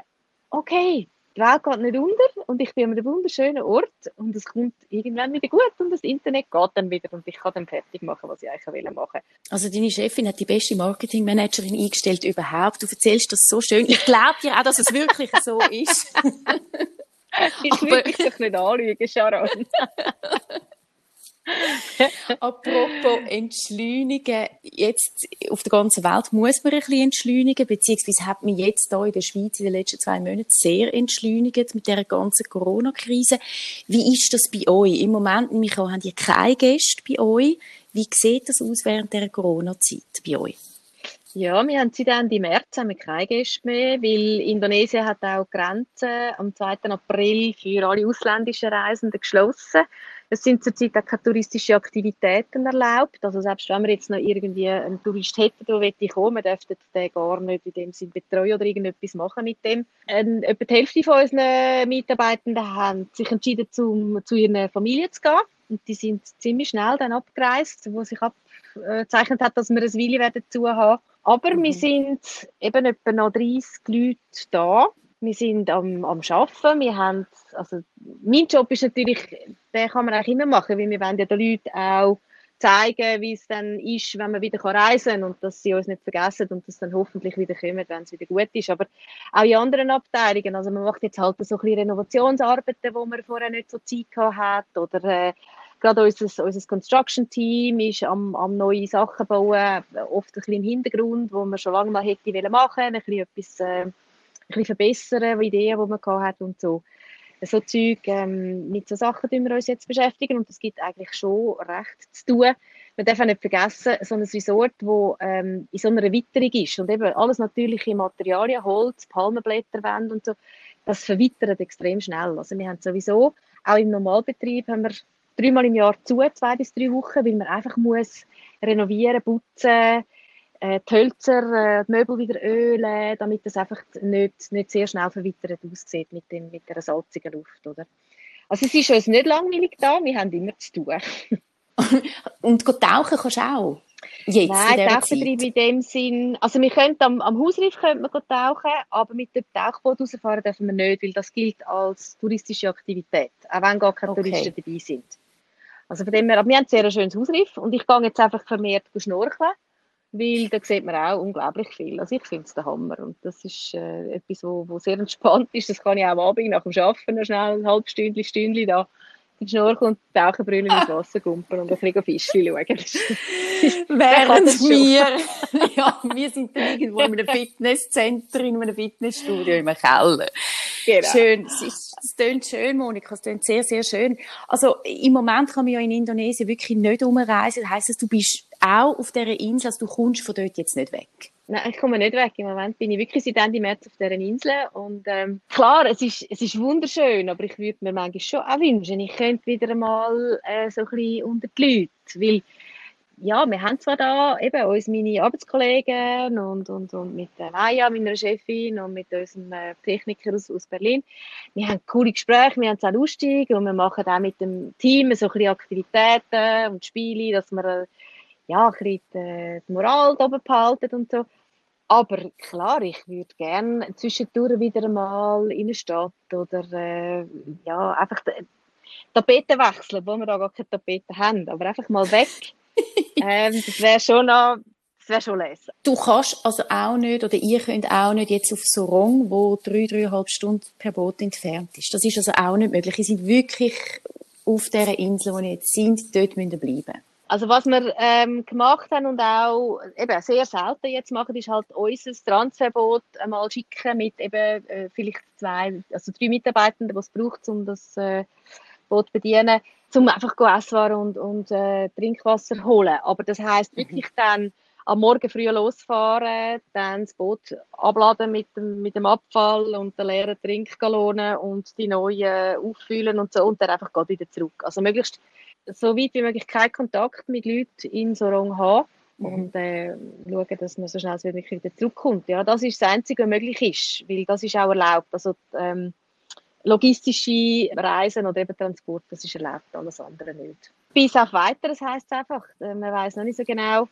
okay, die Welt geht nicht unter und ich bin an einem wunderschönen Ort und es kommt irgendwann wieder gut und das Internet geht dann wieder und ich kann dann fertig machen, was ich eigentlich machen will. Also deine Chefin hat die beste Marketingmanagerin eingestellt überhaupt. Du erzählst das so schön. Ich glaube dir auch, dass es wirklich so ist. ich will dich doch nicht anlügen, Sharon. Apropos Entschleunigen, jetzt auf der ganzen Welt muss man ein bisschen entschleunigen, beziehungsweise hat man jetzt hier in der Schweiz in den letzten zwei Monaten sehr entschleunigt mit der ganzen Corona-Krise. Wie ist das bei euch? Im Moment, Michael, haben ihr keine Gäste bei euch. Wie sieht das aus während der Corona-Zeit bei euch? Ja, wir haben seit Ende März haben wir keine Gäste mehr, weil Indonesien hat auch Grenzen am 2. April für alle ausländischen Reisenden geschlossen. Es sind zurzeit auch keine touristischen Aktivitäten erlaubt. Also selbst wenn wir jetzt noch irgendwie einen Tourist hätten, der möchte kommen, dürften den gar nicht in dem Sinn betreuen oder irgendetwas machen mit dem. Ähm, etwa die Hälfte von unseren Mitarbeitenden haben sich entschieden, zum, zu ihren Familien zu gehen. Und die sind ziemlich schnell dann abgereist, wo sich abgezeichnet hat, dass wir ein Willi werden zu haben. Aber mhm. wir sind eben etwa noch 30 Leute da wir sind am, am Arbeiten. Wir haben, also mein Job ist natürlich, den kann man auch immer machen, weil wir wollen ja den Leuten auch zeigen, wie es dann ist, wenn man wieder reisen kann und dass sie uns nicht vergessen und dass dann hoffentlich wieder kommen, wenn es wieder gut ist. Aber auch in anderen Abteilungen, also man macht jetzt halt so ein bisschen Renovationsarbeiten, wo man vorher nicht so Zeit gehabt hat oder äh, gerade unser, unser Construction-Team ist am, am neue Sachen bauen, oft ein bisschen im Hintergrund, wo man schon lange mal hätte machen wollen, ein bisschen etwas äh, bisschen verbessern, Ideen, die man hat und so. So Zeug, ähm, mit so Sachen tun wir uns jetzt beschäftigen und es gibt eigentlich schon recht zu tun. Man darf auch nicht vergessen, so ein Resort, das ähm, in so einer Witterung ist und eben alles natürliche Materialien, Holz, Palmenblätterwände und so, das verwittert extrem schnell. Also wir haben sowieso, auch im Normalbetrieb haben wir dreimal im Jahr zu, zwei bis drei Wochen, weil man einfach muss renovieren, putzen, äh, die Hölzer, äh, die Möbel wieder ölen, damit es einfach nicht, nicht sehr schnell verwittert aussieht mit, dem, mit der salzigen Luft. Oder? Also es ist uns nicht langweilig da, wir haben immer zu tun. Und tauchen kannst du auch? Jetzt, Nein, Tauchbetrieb in dem Sinn, also wir können am, am Hausriff könnte man tauchen, aber mit dem Tauchboot rausfahren dürfen wir nicht, weil das gilt als touristische Aktivität, auch wenn gar keine okay. Touristen dabei sind. Also von dem her, aber wir haben ein sehr schönes Hausriff und ich gehe jetzt einfach vermehrt schnorcheln weil da sieht man auch unglaublich viel. Also ich finde es der Hammer und das ist äh, etwas, wo, wo sehr entspannt ist. Das kann ich auch am Abend nach dem Arbeiten noch schnell ein halbes Stündchen, Stündchen da den Schnorchel und Tauchenbrille ins Wasser gumpen und ein bisschen Fischchen schauen. Während wir, ja, wir sind dann irgendwo in einem Fitnesscenter, in einem Fitnessstudio im Keller. Genau. Schön, es, ist, es tönt schön, Monika, es tönt sehr, sehr schön. Also im Moment kann man ja in Indonesien wirklich nicht umreisen. Das heisst, du bist auch auf dieser Insel, also du kommst von dort jetzt nicht weg? Nein, ich komme nicht weg. Im Moment bin ich wirklich seit Ende März auf dieser Insel. Und ähm, klar, es ist, es ist wunderschön, aber ich würde mir manchmal schon auch wünschen, ich könnte wieder einmal äh, so ein bisschen unter die Leute. Weil, ja, wir haben zwar da eben uns meine Arbeitskollegen und, und, und mit der Maya, meiner Chefin, und mit unserem äh, Techniker aus, aus Berlin. Wir haben coole Gespräche, wir haben es auch lustig und wir machen auch mit dem Team so ein bisschen Aktivitäten und Spiele, dass wir äh, ja, ein bisschen die, die Moral oben behalten und so. Aber klar, ich würde gerne zwischendurch wieder mal in eine Stadt oder äh, ja, einfach Tapeten wechseln, wo wir da gar keine Tapeten haben, aber einfach mal weg. ähm, das wäre schon noch, das wäre schon lesen. Du kannst also auch nicht, oder ihr könnt auch nicht jetzt auf Sorong, wo drei, dreieinhalb Stunden per Boot entfernt ist. Das ist also auch nicht möglich. Ihr seid wirklich auf dieser Insel, wo ihr jetzt sind, dort müsst ihr bleiben. Also was wir ähm, gemacht haben und auch eben sehr selten jetzt machen, ist halt unser Transferboot einmal schicken mit eben äh, vielleicht zwei, also drei Mitarbeitenden, die es braucht, um das äh, Boot zu bedienen, um einfach Esswaren und, und äh, Trinkwasser holen. Aber das heißt mhm. wirklich dann am Morgen früh losfahren, dann das Boot abladen mit dem, mit dem Abfall und der leeren Trinkgalonen und die neuen auffüllen und so und dann einfach wieder zurück. Also möglichst so weit wie möglich keinen Kontakt mit Leuten in Sorong haben mhm. und äh, schauen, dass man so schnell wie möglich wieder zurückkommt. Ja, das ist das Einzige, was möglich ist, weil das ist auch erlaubt. Also ähm, logistische Reisen oder eben Transport, das ist erlaubt, alles andere nicht. Bis auf weiteres heisst es einfach, äh, man weiß noch nicht so genau.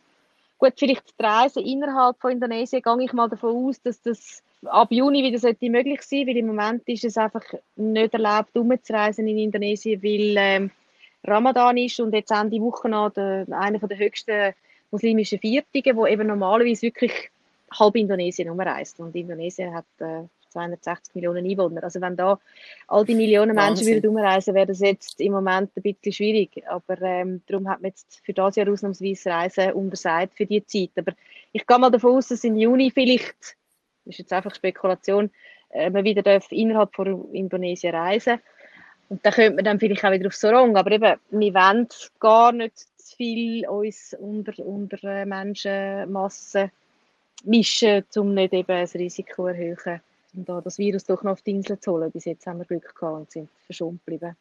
Gut, vielleicht die Reise innerhalb von Indonesien, gehe ich mal davon aus, dass das ab Juni wieder sollte möglich sein, weil im Moment ist es einfach nicht erlaubt, umzureisen in Indonesien, weil ähm, Ramadan ist und jetzt Ende Woche noch der, einer der höchsten muslimischen Viertigen, wo eben normalerweise wirklich halb Indonesien umreist. Und Indonesien hat äh, 260 Millionen Einwohner. Also wenn da all die Millionen Menschen würden umreisen, wäre das jetzt im Moment ein bisschen schwierig. Aber ähm, darum hat man jetzt für das Jahr ausnahmsweise Reisen untersagt für die Zeit. Aber ich gehe mal davon aus, dass im Juni vielleicht, das ist jetzt einfach Spekulation, äh, man wieder darf innerhalb von Indonesien reisen und dann könnte man dann vielleicht auch wieder auf Sorong. Aber eben, wir wollen gar nicht zu viel uns unter, unter Menschenmassen mischen, um nicht eben das Risiko zu erhöhen, um da das Virus doch noch auf die Insel zu holen. Bis jetzt haben wir Glück gehabt und sind verschont geblieben.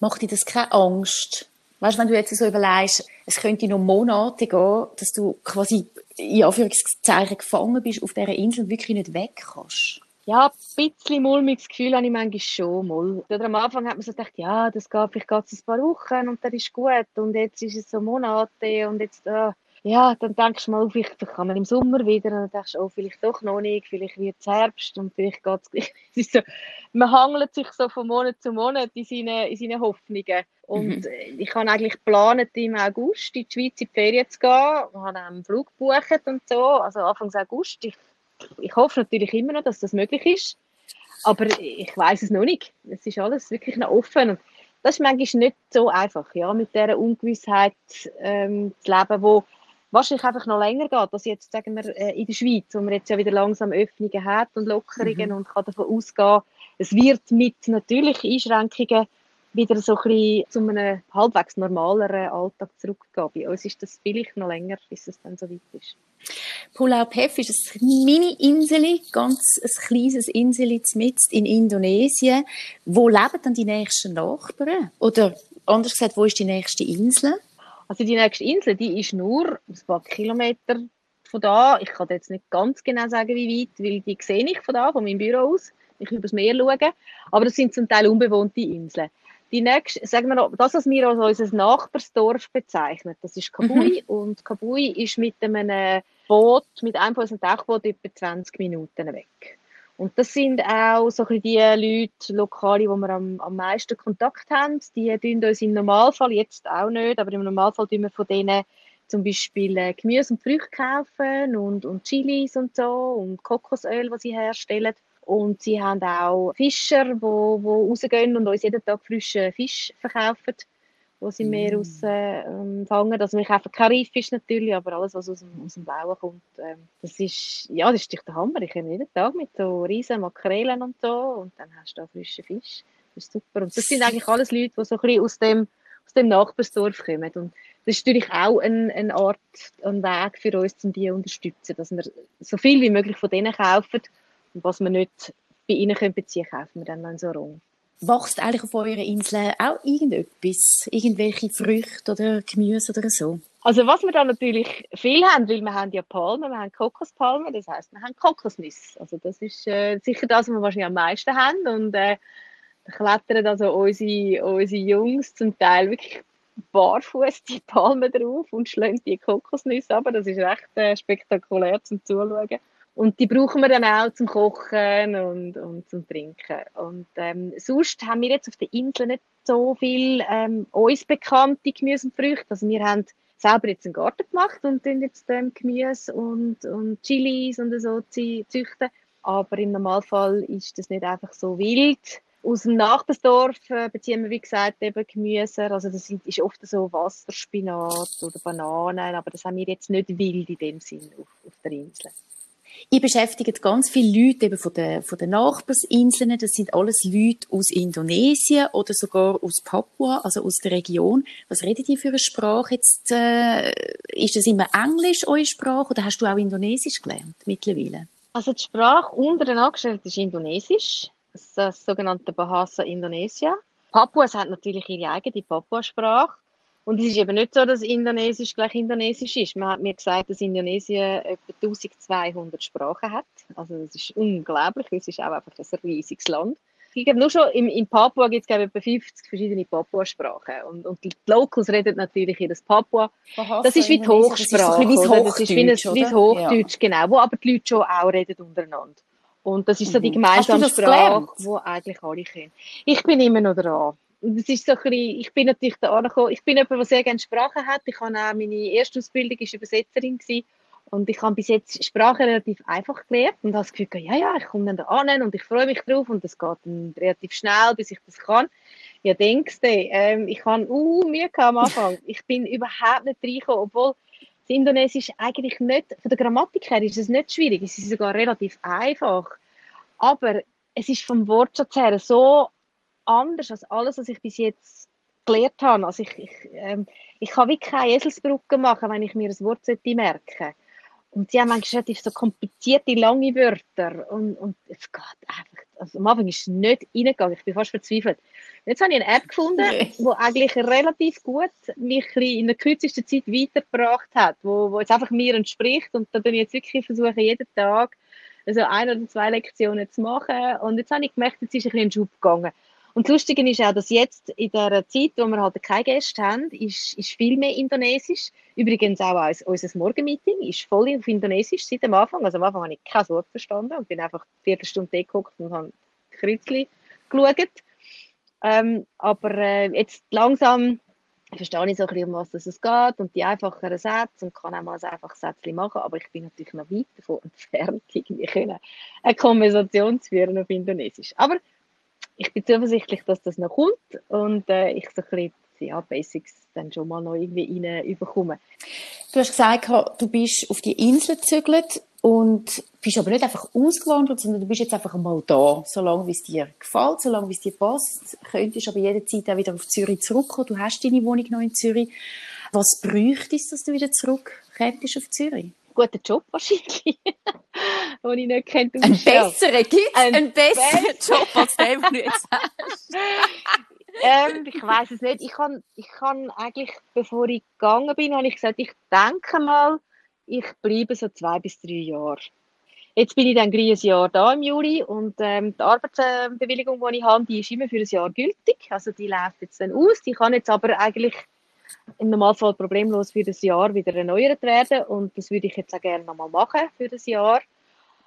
Macht dir das keine Angst? Weißt wenn du jetzt so überlegst, es könnte noch Monate gehen, dass du quasi in Anführungszeichen gefangen bist auf dieser Insel und wirklich nicht weg kannst? Ja, ein bisschen mulmiges Gefühl habe ich manchmal schon mal. Oder am Anfang hat man so gedacht, ja, das geht, vielleicht ein paar Wochen und dann ist gut. Und jetzt ist es so Monate und jetzt, äh, ja, dann denkst du mal, vielleicht kann man im Sommer wieder und dann denkst du, oh, vielleicht doch noch nicht, vielleicht wird es Herbst und vielleicht geht es so, man hangelt sich so von Monat zu Monat in seinen, in seine Hoffnungen. Und mhm. ich habe eigentlich geplant, im August in die Schweiz in die Ferien zu gehen, ich habe einen Flug gebucht und so, also Anfang August. Ich ich hoffe natürlich immer noch, dass das möglich ist. Aber ich weiß es noch nicht. Es ist alles wirklich noch offen. Und das ist manchmal nicht so einfach, ja, mit dieser Ungewissheit ähm, zu leben, wo wahrscheinlich einfach noch länger geht, als jetzt, sagen wir, äh, in der Schweiz, wo man jetzt ja wieder langsam Öffnungen hat und Lockerungen mhm. und kann davon ausgehen, es wird mit natürlich Einschränkungen wieder so ein bisschen zu einem halbwegs normaleren Alltag zurückgehen. Bei uns ist das vielleicht noch länger, bis es dann so weit ist. Pulau Pef ist ein Mini-Insel, ganz ein kleines Insel in Indonesien. Wo leben dann die nächsten Nachbarn? Oder anders gesagt, wo ist die nächste Insel? Also die nächste Insel, die ist nur ein paar Kilometer von da. Ich kann jetzt nicht ganz genau sagen, wie weit, weil die sehe ich von da, von meinem Büro aus. Ich kann übers Meer schauen. Aber das sind zum Teil unbewohnte Inseln. Die nächste, sagen wir noch, das, was wir als unser Nachbarsdorf bezeichnen, das ist Kabui. Mhm. Und Kabui ist mit einem Boot, mit einem von unseren Dachboot etwa 20 Minuten weg. Und das sind auch so die Leute, Lokale, wo wir am, am meisten Kontakt haben. Die tun uns im Normalfall, jetzt auch nicht, aber im Normalfall tun wir von denen zum Beispiel äh, Gemüse und Früchte kaufen und, und Chilis und so und Kokosöl, was sie herstellen. Und sie haben auch Fischer, die wo, wo rausgehen und uns jeden Tag frischen Fisch verkaufen, wo sie mehr mm. raus äh, fangen. Also wir kaufen kein Reiffisch natürlich, aber alles, was aus dem, aus dem Blauen kommt. Ähm, das ist, ja, das ist der Hammer. Ich komme jeden Tag mit so riesen Makrelen und so und dann hast du da frischen Fisch. Das ist super. Und das sind eigentlich alles Leute, die so ein bisschen aus dem, aus dem Nachbarsdorf kommen. Und das ist natürlich auch eine, eine Art, ein Weg für uns, um die zu unterstützen, dass wir so viel wie möglich von denen kaufen und was wir nicht bei ihnen können beziehen können, kaufen wir dann in so rum. Wächst eigentlich auf eurer Insel auch irgendetwas? Irgendwelche Früchte oder Gemüse oder so? Also was wir da natürlich viel haben, weil wir haben ja Palmen, wir haben Kokospalmen, das heißt, wir haben Kokosnüsse. Also das ist äh, sicher das, was wir wahrscheinlich am meisten haben und äh, da klettern also unsere, unsere Jungs zum Teil wirklich barfuß die Palmen drauf und schlagen die Kokosnüsse ab. Das ist recht äh, spektakulär zum Zuschauen. Und die brauchen wir dann auch zum Kochen und, und zum Trinken. Und ähm, sonst haben wir jetzt auf der Insel nicht so viel ähm, uns bekannte Gemüse und Früchte. Also wir haben selber jetzt einen Garten gemacht und dann jetzt ähm, Gemüse und, und Chilis und so züchten. Aber im Normalfall ist das nicht einfach so wild. Aus dem Nachbarsdorf äh, beziehen wir, wie gesagt, eben Gemüse. Also das ist oft so Wasserspinat oder Bananen, aber das haben wir jetzt nicht wild in dem Sinn auf, auf der Insel. Ihr beschäftigt ganz viele Leute eben von den, von den Nachbarsinseln. Das sind alles Leute aus Indonesien oder sogar aus Papua, also aus der Region. Was redet ihr für eine Sprache jetzt? Äh, ist das immer Englisch, eure Sprache, oder hast du auch Indonesisch gelernt mittlerweile? Also die Sprache untereinander gestellt ist Indonesisch, das sogenannte Bahasa Indonesia. Papuas hat natürlich ihre eigene Papua-Sprache. Und es ist eben nicht so, dass Indonesisch gleich Indonesisch ist. Man hat mir gesagt, dass Indonesien etwa 1200 Sprachen hat. Also das ist unglaublich. Es ist auch einfach ein riesiges Land. Ich glaube, nur schon in, in Papua gibt es etwa 50 verschiedene Papua-Sprachen. Und, und, die Locals reden natürlich in das Papua. Das ist wie die Hochsprache. Das ist, so das ist wie, ein, wie Hochdeutsch, ja. genau. Wo aber die Leute schon auch reden untereinander. Und das ist so die mhm. gemeinsame Sprache, die eigentlich alle kennen. Ich bin immer noch dran das ist so ein bisschen, ich bin natürlich da angekommen, ich bin jemand, der sehr gerne Sprachen hat. Ich habe auch meine erste Ausbildung ist Übersetzerin gewesen. Und ich habe bis jetzt Sprache relativ einfach gelernt und habe das Gefühl, ja, ja, ich komme dann da an und ich freue mich drauf und es geht dann relativ schnell, bis ich das kann. Ja, denkst du, ähm, ich habe uh, Mühe am Anfang. Ich bin überhaupt nicht reingekommen, obwohl das Indonesisch eigentlich nicht, von der Grammatik her ist es nicht schwierig, es ist sogar relativ einfach. Aber es ist vom Wortschatz her so anders als alles, was ich bis jetzt gelernt habe. Also ich, ich, ähm, ich kann wirklich keine Eselsbrücke machen, wenn ich mir ein Wort merken Und sie haben manchmal relativ so komplizierte, lange Wörter. Und, und es geht einfach. Also am Anfang ist es nicht reingegangen. Ich bin fast verzweifelt. Jetzt habe ich eine App gefunden, die eigentlich relativ gut mich in der kürzesten Zeit weitergebracht hat, wo, wo jetzt einfach mir entspricht. Und da versuche ich jetzt wirklich versuchen, jeden Tag also ein oder zwei Lektionen zu machen. Und jetzt habe ich gemerkt, jetzt ist ein bisschen ein Schub gegangen. Und das Lustige ist auch, dass jetzt in der Zeit, wo wir halt keine Gäste haben, ist, ist viel mehr Indonesisch. Übrigens auch unser Morgenmeeting ist voll auf Indonesisch seit dem Anfang. Also am Anfang habe ich kein Wort verstanden und bin einfach eine Viertelstunde geguckt und habe Kritzli geschaut. Ähm, aber äh, jetzt langsam verstehe ich so ein bisschen, um was es geht und die einfacheren Sätze und kann auch mal ein einfaches Sätzchen machen, aber ich bin natürlich noch weit davon entfernt, irgendwie können, eine Konversation zu führen auf Indonesisch. Aber ich bin zuversichtlich, dass das noch kommt und äh, ich so ein bisschen ja, Basics dann schon mal noch irgendwie reinbekomme. Du hast gesagt, du bist auf die Insel gezügelt und bist aber nicht einfach ausgewandert, sondern du bist jetzt einfach mal da, solange es dir gefällt, solange es dir passt. Könntest aber jederzeit auch wieder auf Zürich zurückkommen. Du hast deine Wohnung noch in Zürich. Was bräuchte es, dass du wieder zurückkommst auf Zürich? Guten Job wahrscheinlich. den ich nicht kennt. Ein besseren gibt es? Ein, ein besseren Job als den, den du jetzt hast? ähm, ich weiß es nicht. Ich kann, ich kann eigentlich, bevor ich gegangen bin, habe ich gesagt, ich denke mal, ich bleibe so zwei bis drei Jahre. Jetzt bin ich dann ein Jahr da im Juli und ähm, die Arbeitsbewilligung, die ich habe, die ist immer für ein Jahr gültig. Also die läuft jetzt dann aus. Die kann jetzt aber eigentlich im Normalfall problemlos für das Jahr wieder erneuert werden und das würde ich jetzt auch gerne nochmal machen für das Jahr.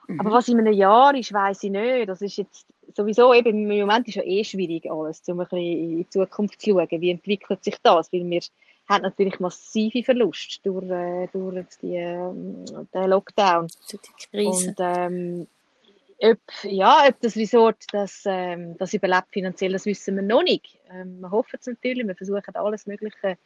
Mhm. Aber was in einem Jahr ist, weiß ich nicht. Das ist jetzt sowieso eben im Moment ist ja eh schwierig alles, um ein bisschen in die Zukunft zu schauen. Wie entwickelt sich das? Weil wir haben natürlich massive Verluste durch, äh, durch die, äh, den Lockdown. Und ähm, ob, ja, ob das Resort das, ähm, das überlebt finanziell, das wissen wir noch nicht. Ähm, wir hoffen es natürlich, wir versuchen alles Mögliche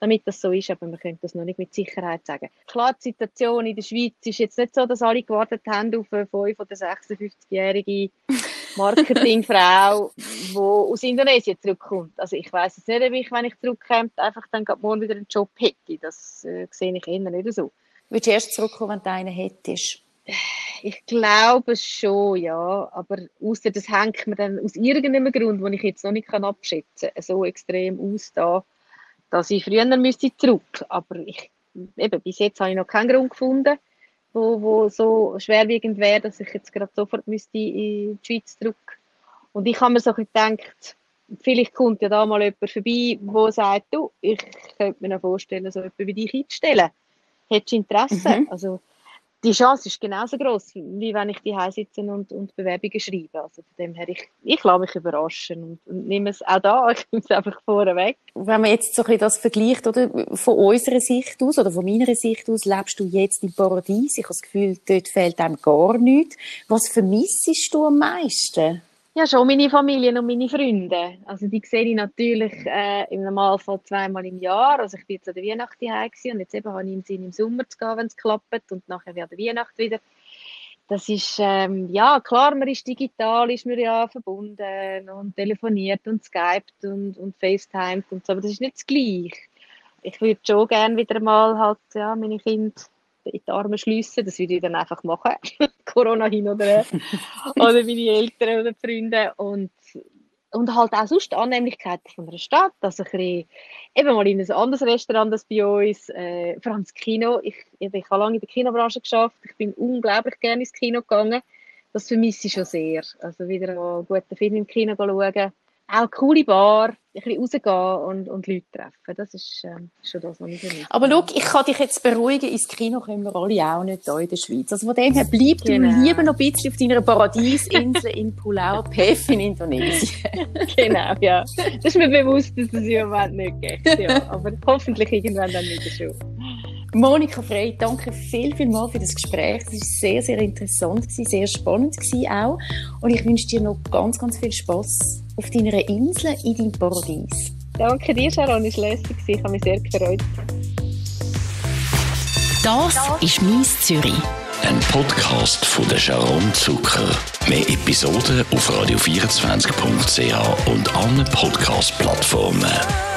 damit das so ist, aber man könnte das noch nicht mit Sicherheit sagen. Klar, die Situation in der Schweiz ist jetzt nicht so, dass alle gewartet haben auf eine 5- oder 56-jährige Marketingfrau, die aus Indonesien zurückkommt. Also ich weiß es nicht, ob ich, wenn ich zurückkomme, einfach dann morgen wieder einen Job hätte. Das äh, sehe ich eher nicht so. Würdest du erst zurückkommen, wenn du einen hättest? Ich glaube schon, ja. Aber außer das hängt mir dann aus irgendeinem Grund, den ich jetzt noch nicht abschätzen kann, so extrem aus da dass ich früher müsste zurück. Aber ich, eben, bis jetzt habe ich noch keinen Grund gefunden, wo, wo so schwerwiegend wäre, dass ich jetzt gerade sofort müsste in die Schweiz zurück. Und ich habe mir so gedacht, vielleicht kommt ja da mal jemand vorbei, der sagt, du, ich könnte mir noch vorstellen, so jemanden wie dich einzustellen. Hättest du Interesse? Mhm. Also, die Chance ist genauso groß, wie wenn ich die sitze und, und Bewerbungen schreibe. Also von dem her, ich, ich lasse mich überraschen und, und nehme es auch da, ich nehme es einfach vorweg. Wenn man jetzt so ein bisschen das vergleicht, oder, von unserer Sicht aus oder von meiner Sicht aus, lebst du jetzt im Paradies. Ich habe das Gefühl, dort fehlt einem gar nichts. Was vermisst du am meisten? Ja, schon meine Familie und meine Freunde. Also die sehe ich natürlich äh, im Normalfall zweimal im Jahr. Also ich bin jetzt an der Weihnacht daheim und jetzt eben habe ich im Sinn, im Sommer zu gehen, wenn es klappt und nachher wieder Weihnacht wieder. Das ist, ähm, ja, klar, man ist digital, ist man ja verbunden und telefoniert und skypt und, und facetimed und so, aber das ist nicht das Gleiche. Ich würde schon gerne wieder mal halt, ja, meine Kinder in die Arme schliessen. Das würde ich dann einfach machen. Corona hin oder her. oder meine Eltern oder Freunde. Und, und halt auch sonst die Annehmlichkeiten von einer Stadt. Also ein bisschen, eben mal in ein anderes Restaurant als bei uns. Äh, vor allem das Kino. Ich, ich, ich habe lange in der Kinobranche geschafft. Ich bin unglaublich gerne ins Kino gegangen. Das vermisse ich schon sehr. Also wieder einen guten Film im Kino schauen auch coole Bar, ein bisschen rausgehen und, und Leute treffen. Das ist ähm, schon das, was ich vermisse. Aber schau, ich kann dich jetzt beruhigen, ins Kino kommen wir alle auch nicht hier in der Schweiz. Also von dem her, bleib genau. du lieber noch ein bisschen auf deiner Paradiesinsel in Pulau Pef in Indonesien. genau, ja. Das ist mir bewusst, dass es im Moment nicht geht. Ja. Aber hoffentlich irgendwann dann wieder schon. Monika Frey, danke viel, viel mal für das Gespräch. Es war sehr, sehr interessant, sehr spannend auch. Und ich wünsche dir noch ganz, ganz viel Spaß auf deiner Insel in deinem Paradies. Danke dir, Sharon, es war lässig. Ich habe mich sehr gefreut. Das ist «Mies Zürich». Ein Podcast von der Sharon Zucker. Mehr Episoden auf radio24.ch und allen Podcast-Plattformen.